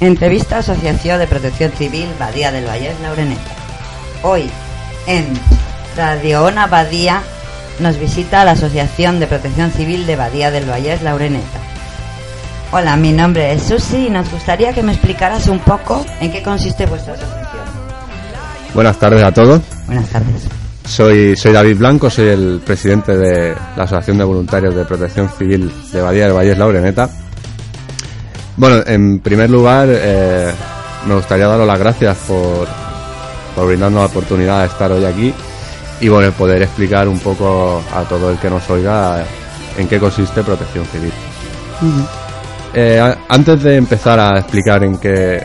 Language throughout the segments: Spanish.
Entrevista Asociación de Protección Civil Badía del Valle Laureneta. Hoy, en Radio Ona Badía, nos visita la Asociación de Protección Civil de Badía del Valle Laureneta. Hola, mi nombre es Susi y nos gustaría que me explicaras un poco en qué consiste vuestra asociación. Buenas tardes a todos. Buenas tardes. Soy, soy David Blanco, soy el presidente de la Asociación de Voluntarios de Protección Civil de Badía del Valle Laureneta. Bueno, en primer lugar, eh, me gustaría daros las gracias por, por brindarnos la oportunidad de estar hoy aquí y bueno, poder explicar un poco a todo el que nos oiga en qué consiste protección civil. Eh, antes de empezar a explicar en qué,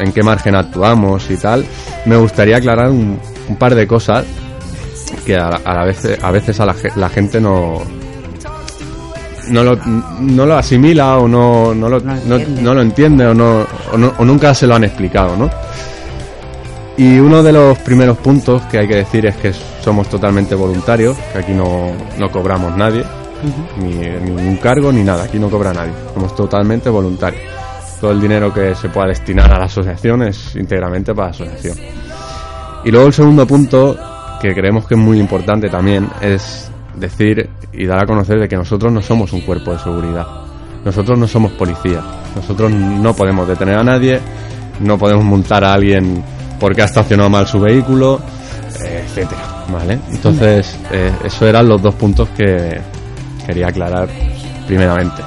en qué margen actuamos y tal, me gustaría aclarar un, un par de cosas que a, a la vez, a veces a la gente no, no lo, no lo asimila o no, no, lo, No lo entiende o, no, o, no- o nunca se lo han explicado, ¿no? Y uno de los primeros puntos que hay que decir es que somos totalmente voluntarios, que aquí no, no cobramos nadie, ni ningún cargo ni nada, aquí no cobra nadie, somos totalmente voluntarios. Todo el dinero que se pueda destinar a la asociación es íntegramente para la asociación. Y luego el segundo punto, que creemos que es muy importante también, es decir y dar a conocer de que nosotros no somos un cuerpo de seguridad. Nosotros no somos policía. Nosotros no podemos detener a nadie, no podemos multar a alguien porque ha estacionado mal su vehículo, eh, etcétera, ¿vale? Entonces, eh, esos eran los dos puntos que quería aclarar primeramente.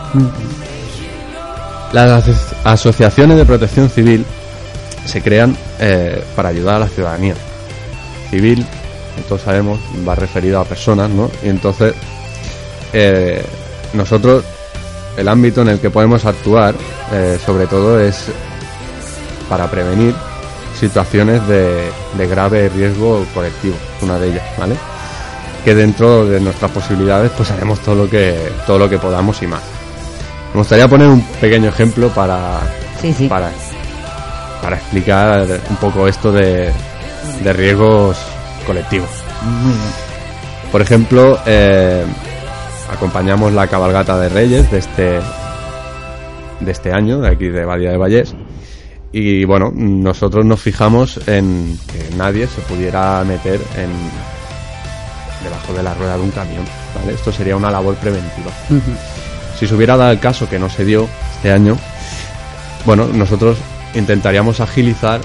Las aso- asociaciones de protección civil se crean eh, para ayudar a la ciudadanía. Civil, todos sabemos, va referido a personas, ¿no? Y entonces, eh, nosotros, el ámbito en el que podemos actuar, eh, sobre todo, es para prevenir situaciones de, de grave riesgo colectivo, una de ellas, ¿vale? Que dentro de nuestras posibilidades, pues haremos todo lo que, todo lo que podamos y más. Me gustaría poner un pequeño ejemplo para, Sí, sí. para, para explicar un poco esto de, de riesgos colectivos. Por ejemplo, eh, acompañamos la cabalgata de Reyes de este, de este año, de aquí de Badía de Vallés. Y bueno, nosotros nos fijamos en que nadie se pudiera meter en debajo de la rueda de un camión. ¿vale? Esto sería una labor preventiva. Si se hubiera dado el caso que no se dio este año, bueno, nosotros intentaríamos agilizar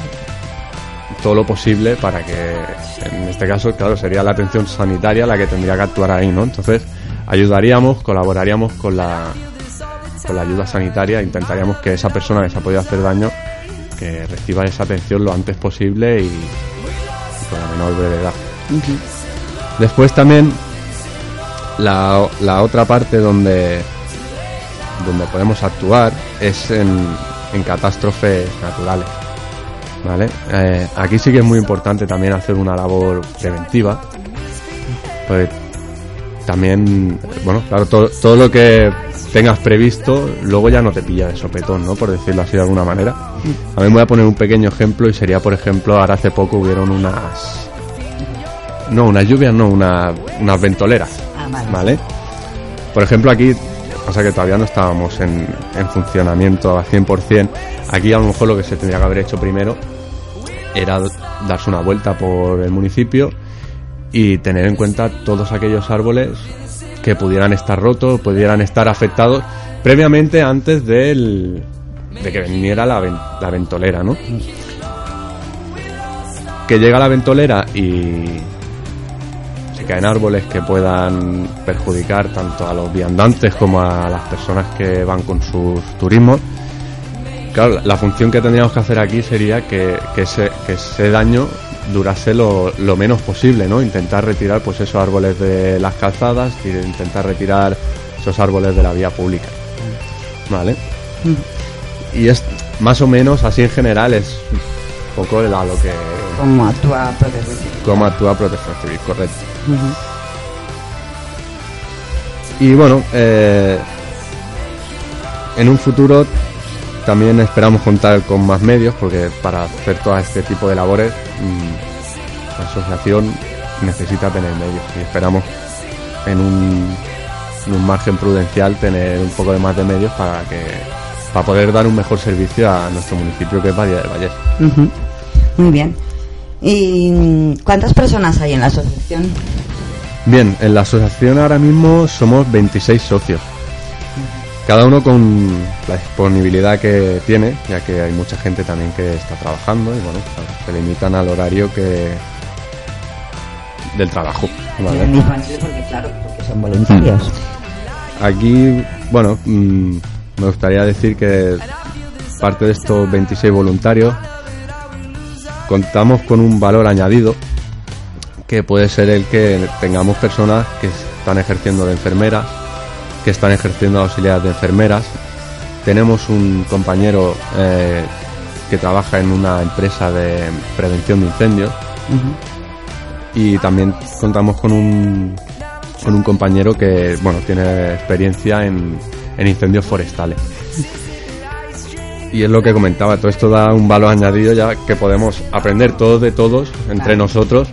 todo lo posible para que, en este caso, claro, sería la atención sanitaria la que tendría que actuar ahí, ¿no? Entonces, ayudaríamos, colaboraríamos con la, con la ayuda sanitaria, intentaríamos que esa persona que se ha podido hacer daño, que reciba esa atención lo antes posible y, y con la menor brevedad. Después también la, la otra parte donde, donde podemos actuar es en, en catástrofes naturales. ¿Vale? Eh, aquí sí que es muy importante también hacer una labor preventiva. Pues también, bueno, claro, todo, todo lo que tengas previsto, luego ya no te pilla de sopetón, ¿no? Por decirlo así de alguna manera. A mí me voy a poner un pequeño ejemplo y sería, por ejemplo, ahora hace poco hubieron unas... No, unas lluvias, no, una- unas ventoleras. Ah, vale. Por ejemplo, aquí pasa que todavía no estábamos en, en funcionamiento al 100%. Aquí a lo mejor lo que se tendría que haber hecho primero era darse una vuelta por el municipio y tener en cuenta todos aquellos árboles que pudieran estar rotos, pudieran estar afectados previamente antes del, de que viniera la, ven- la ventolera, ¿no? Que llega la ventolera y se caen árboles que puedan perjudicar tanto a los viandantes como a las personas que van con sus turismos. Claro, la- función que tendríamos que hacer aquí sería que, que ese, que ese daño durase lo, lo menos posible, ¿no? Intentar retirar pues esos árboles de las calzadas, y intentar retirar esos árboles de la vía pública. ¿Vale? y es más o menos así en general es un poco a lo que ¿Cómo actúa Protección Civil? cómo actúa Protección Civil, correcto. Y bueno, eh, en un futuro también esperamos contar con más medios porque para hacer todo este tipo de labores mm, la asociación necesita tener medios y esperamos en un, en un margen prudencial tener un poco de más de medios para que para poder dar un mejor servicio a nuestro municipio que es Badía del Valle. Muy bien. ¿Y mm, cuántas personas hay en la asociación? Bien, en la asociación ahora mismo somos 26 socios. Cada uno con la disponibilidad que tiene, ya que hay mucha gente también que está trabajando y bueno, se limitan al horario que del trabajo. ¿vale? Porque, claro, porque son voluntarios. Aquí, bueno, mm, me gustaría decir que parte de estos 26 voluntarios contamos con un valor añadido que puede ser el que tengamos personas que están ejerciendo de enfermeras, que están ejerciendo de auxiliares de enfermeras. Tenemos un compañero eh, que trabaja en una empresa de prevención de incendios. Y también contamos con un, con un compañero que bueno tiene experiencia en, en incendios forestales. Y es lo que comentaba, todo esto da un valor añadido ya que podemos aprender todos de todos, entre nosotros,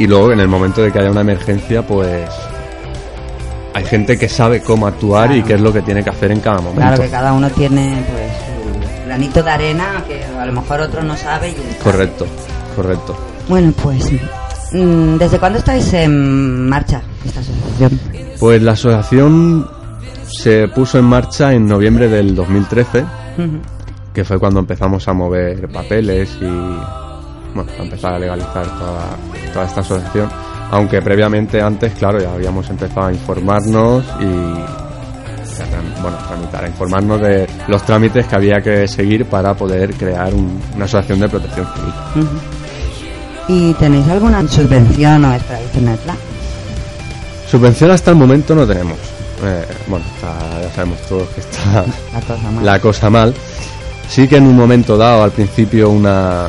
y luego en el momento de que haya una emergencia, pues hay gente que sabe cómo actuar y qué es lo que tiene que hacer en cada momento. Claro que cada uno tiene pues su granito de arena que a lo mejor otro no sabe. Y Correcto, correcto. Bueno, pues mm, ¿desde cuándo estáis en marcha esta asociación? Pues la asociación se puso en marcha en noviembre del 2013, que fue cuando empezamos a mover papeles y bueno, a empezar a legalizar toda, toda esta asociación. Aunque previamente antes, claro, ya habíamos empezado a informarnos y bueno, tramitar, a informarnos de los trámites que había que seguir para poder crear un- una asociación de protección civil. ¿Y tenéis alguna subvención o esperáis tenerla? Subvención hasta el momento no tenemos. Eh, bueno, está- ya sabemos todos que está La cosa más. la cosa mal. Sí que en un momento dado, al principio, una,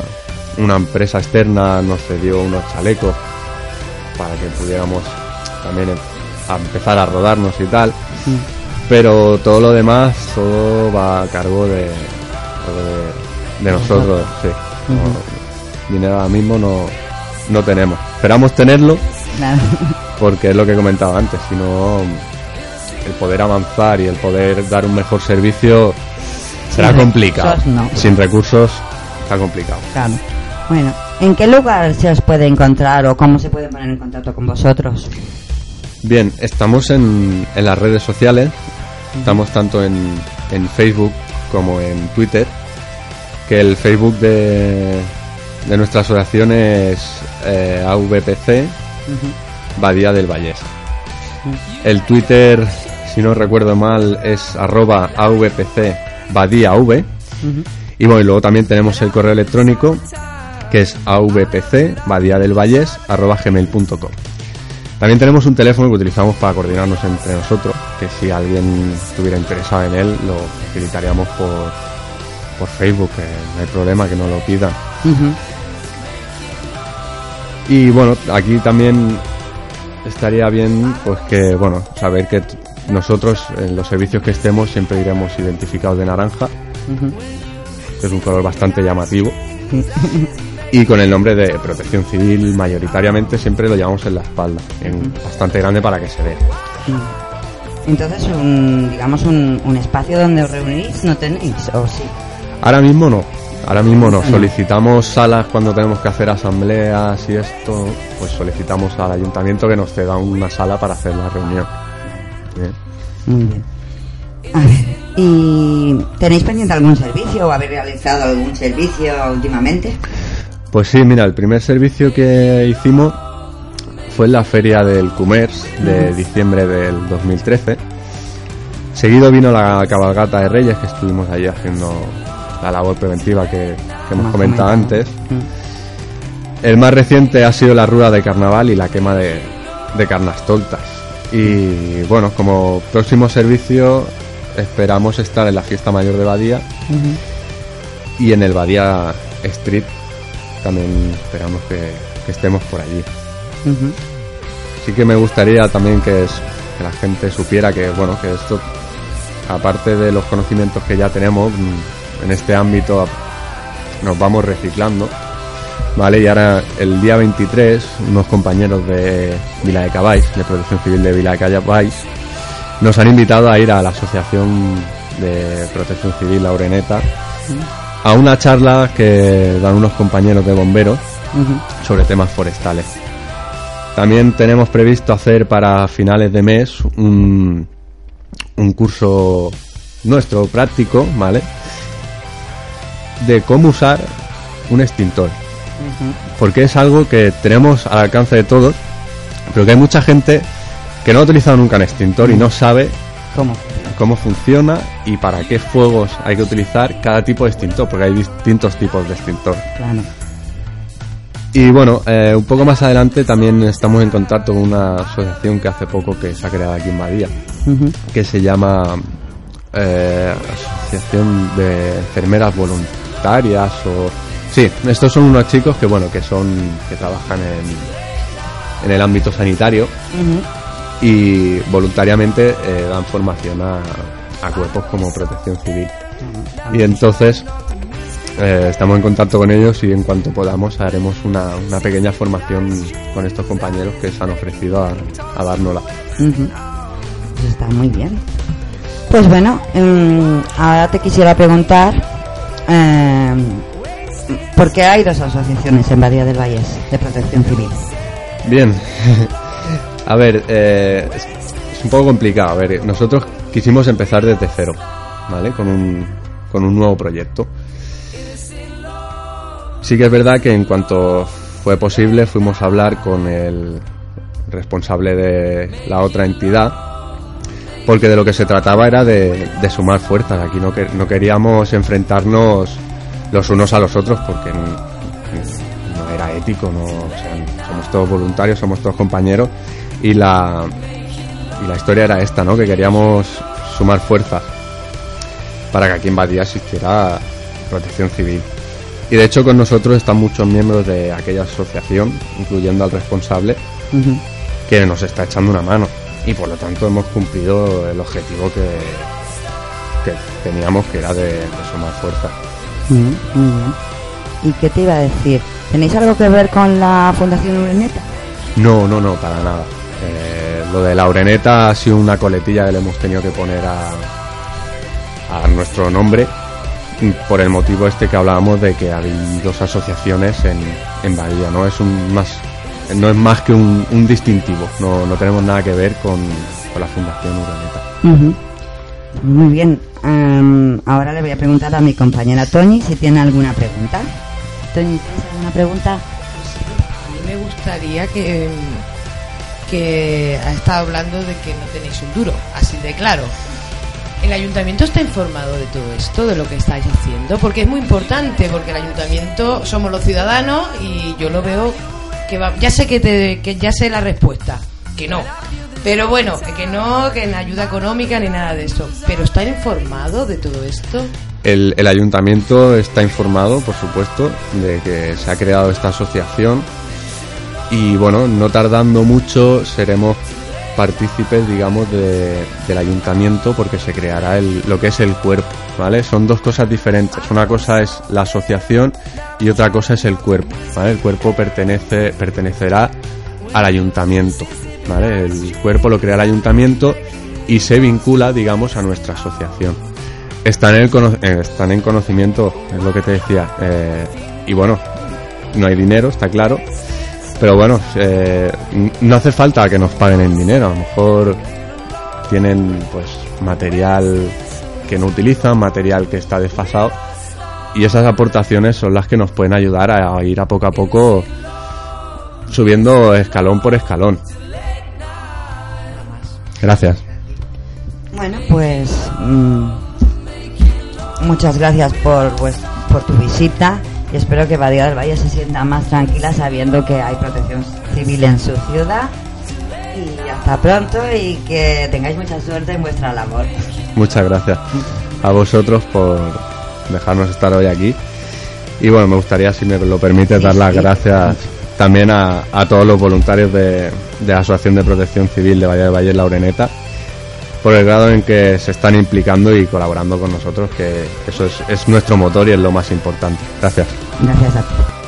una empresa externa nos cedió unos chalecos para que pudiéramos también a empezar a rodarnos y tal. Pero todo lo demás, todo va a cargo de, de, de nosotros. Sí. Dinero ahora mismo no, no tenemos. Esperamos tenerlo Claro. porque es lo que comentaba antes, si no el poder avanzar y el poder dar un mejor servicio será Sin complicado. recursos, no. Sin recursos está complicado. Claro. Bueno, ¿en qué lugar se os puede encontrar o cómo se puede poner en contacto con vosotros? Bien, estamos en, en las redes sociales, estamos tanto en, en Facebook como en Twitter, que el Facebook de, de nuestra asociación es eh, AVPC Badía del Vallés. El Twitter, si no recuerdo mal, es arroba AVPC Badía V. Y bueno, y luego también tenemos el correo electrónico que es avpc badía del Vallés arroba gmail.com. También tenemos un teléfono que utilizamos para coordinarnos entre nosotros, que si alguien estuviera interesado en él, lo facilitaríamos por, por Facebook, que no hay problema que no lo pidan. Y bueno, aquí también estaría bien pues que, bueno, saber que nosotros en los servicios que estemos siempre iremos identificados de naranja, que es un color bastante llamativo. Y con el nombre de Protección Civil mayoritariamente siempre lo llevamos en la espalda, en bastante grande para que se vea. Entonces, un, digamos, un, un espacio donde os reunís no tenéis, o sí. Ahora mismo no, ahora mismo no. Solicitamos salas cuando tenemos que hacer asambleas y esto, pues solicitamos al ayuntamiento que nos ceda una sala para hacer la reunión. Bien. Muy bien. A ver, ¿y tenéis pendiente algún servicio o habéis realizado algún servicio últimamente? Pues sí, mira, el primer servicio que hicimos fue en la feria del Commerce de diciembre del 2013. Seguido vino la cabalgata de Reyes, que estuvimos allí haciendo la labor preventiva que, que hemos comentado antes. Mm. El más reciente ha sido la rueda de carnaval y la quema de, de carnastoltas. Y bueno, como próximo servicio esperamos estar en la fiesta mayor de Badía y en el Badía Street también esperamos que, que estemos por allí. Sí que me gustaría también que, es- que la gente supiera que, bueno, que esto, aparte de los conocimientos que ya tenemos, mm, en este ámbito nos vamos reciclando, ¿vale? Y ahora, el día 23, unos compañeros de Vila de Cabáis, de Protección Civil de Vila de Cabáis, nos han invitado a ir a la Asociación de Protección Civil La Ureneta a una charla que dan unos compañeros de bomberos sobre temas forestales. También tenemos previsto hacer para finales de mes un, un curso nuestro práctico, ¿vale? De cómo usar un extintor. Porque es algo que tenemos al alcance de todos, pero que hay mucha gente que no ha utilizado nunca un extintor y no sabe ¿Cómo? Cómo funciona y para qué fuegos hay que utilizar cada tipo de extintor, porque hay distintos tipos de extintor. Claro. Y bueno, eh, un poco más adelante también estamos en contacto con una asociación que hace poco que se ha creado aquí en Badía, que se llama eh, Asociación de Enfermeras Voluntarias o... Sí, estos son unos chicos que bueno, que son... que trabajan en, en el ámbito sanitario. Y voluntariamente eh, dan formación a, a cuerpos como protección civil. Y entonces eh, estamos en contacto con ellos y en cuanto podamos haremos una, una pequeña formación con estos compañeros que se han ofrecido a, a dárnosla. Pues está muy bien. Pues bueno, em, ahora te quisiera preguntar em, por qué hay dos asociaciones en Badía del Valles de protección civil. Bien, a ver, eh, es, un poco complicado. A ver, nosotros quisimos empezar desde cero, ¿vale? Con un, con un nuevo proyecto. Sí que es verdad que en cuanto fue posible fuimos a hablar con el responsable de la otra entidad, porque de lo que se trataba era de, sumar fuerzas. Aquí no, que- no queríamos enfrentarnos los unos a los otros porque n- no era ético, no, o sea, somos todos voluntarios, somos todos compañeros y la, y la historia era esta, ¿no? Que queríamos sumar fuerzas para que aquí en Badía existiera protección civil. Y de hecho con nosotros están muchos miembros de aquella asociación, incluyendo al responsable, que nos está echando una mano. Y por lo tanto hemos cumplido el objetivo que, que teníamos, que era de, de sumar fuerzas. ¿Y qué te iba a decir? ¿Tenéis algo que ver con la Fundación Ureneta? No, no, no, para nada. Eh, lo de la Ureneta ha sido una coletilla que le hemos tenido que poner a, a nuestro nombre por el motivo este que hablábamos de que hay dos asociaciones en, en Bahía, ¿no? Es un más no es más que un, un distintivo, no, no tenemos nada que ver con, con la Fundación Ureneta. Ujú. Muy bien. Em, ahora le voy a preguntar a mi compañera Tony si tiene alguna pregunta. Tony, ¿tienes alguna pregunta? A mí me gustaría que, que ha estado hablando de que no tenéis un duro, así de claro. ¿El ayuntamiento está informado de todo esto, de lo que estáis haciendo? Porque es muy importante, porque el ayuntamiento somos los ciudadanos y yo lo veo que va, ya sé que, te- que ya sé la respuesta, que no. Pero bueno, que no, que en ayuda económica ni nada de eso. Pero ¿está informado de todo esto? El, el ayuntamiento está informado, por supuesto, de que se ha creado esta asociación y bueno, no tardando mucho seremos partícipes, digamos, de- del ayuntamiento porque se creará el, lo que es el cuerpo, ¿vale? Son dos cosas diferentes. Una cosa es la asociación y otra cosa es el cuerpo, ¿vale? El cuerpo pertenece, pertenecerá al ayuntamiento, ¿vale? El cuerpo lo crea el ayuntamiento y se vincula, digamos, a nuestra asociación. Están en, el eh, en conocimiento, es lo que te decía. eh, y bueno, no hay dinero, está claro. Pero bueno, eh, no hace falta que nos paguen en dinero. A lo mejor tienen pues material que no utilizan, material que está desfasado. Y esas aportaciones son las que nos pueden ayudar a, ir a poco a poco subiendo escalón por escalón. Gracias. Bueno, pues mm, muchas gracias por, por tu visita y espero que Badía del Valle se sienta más tranquila sabiendo que hay protección civil en su ciudad. Y hasta pronto y que tengáis mucha suerte en vuestra labor. Muchas gracias a vosotros por dejarnos estar hoy aquí. Y bueno, me gustaría, si me lo permite, dar las gracias también a, todos los voluntarios de, la Asociación de Protección Civil de Valle de Valle La Ureneta por el grado en que se están implicando y colaborando con nosotros, que eso es, es nuestro motor y es lo más importante. Gracias. Gracias a ti.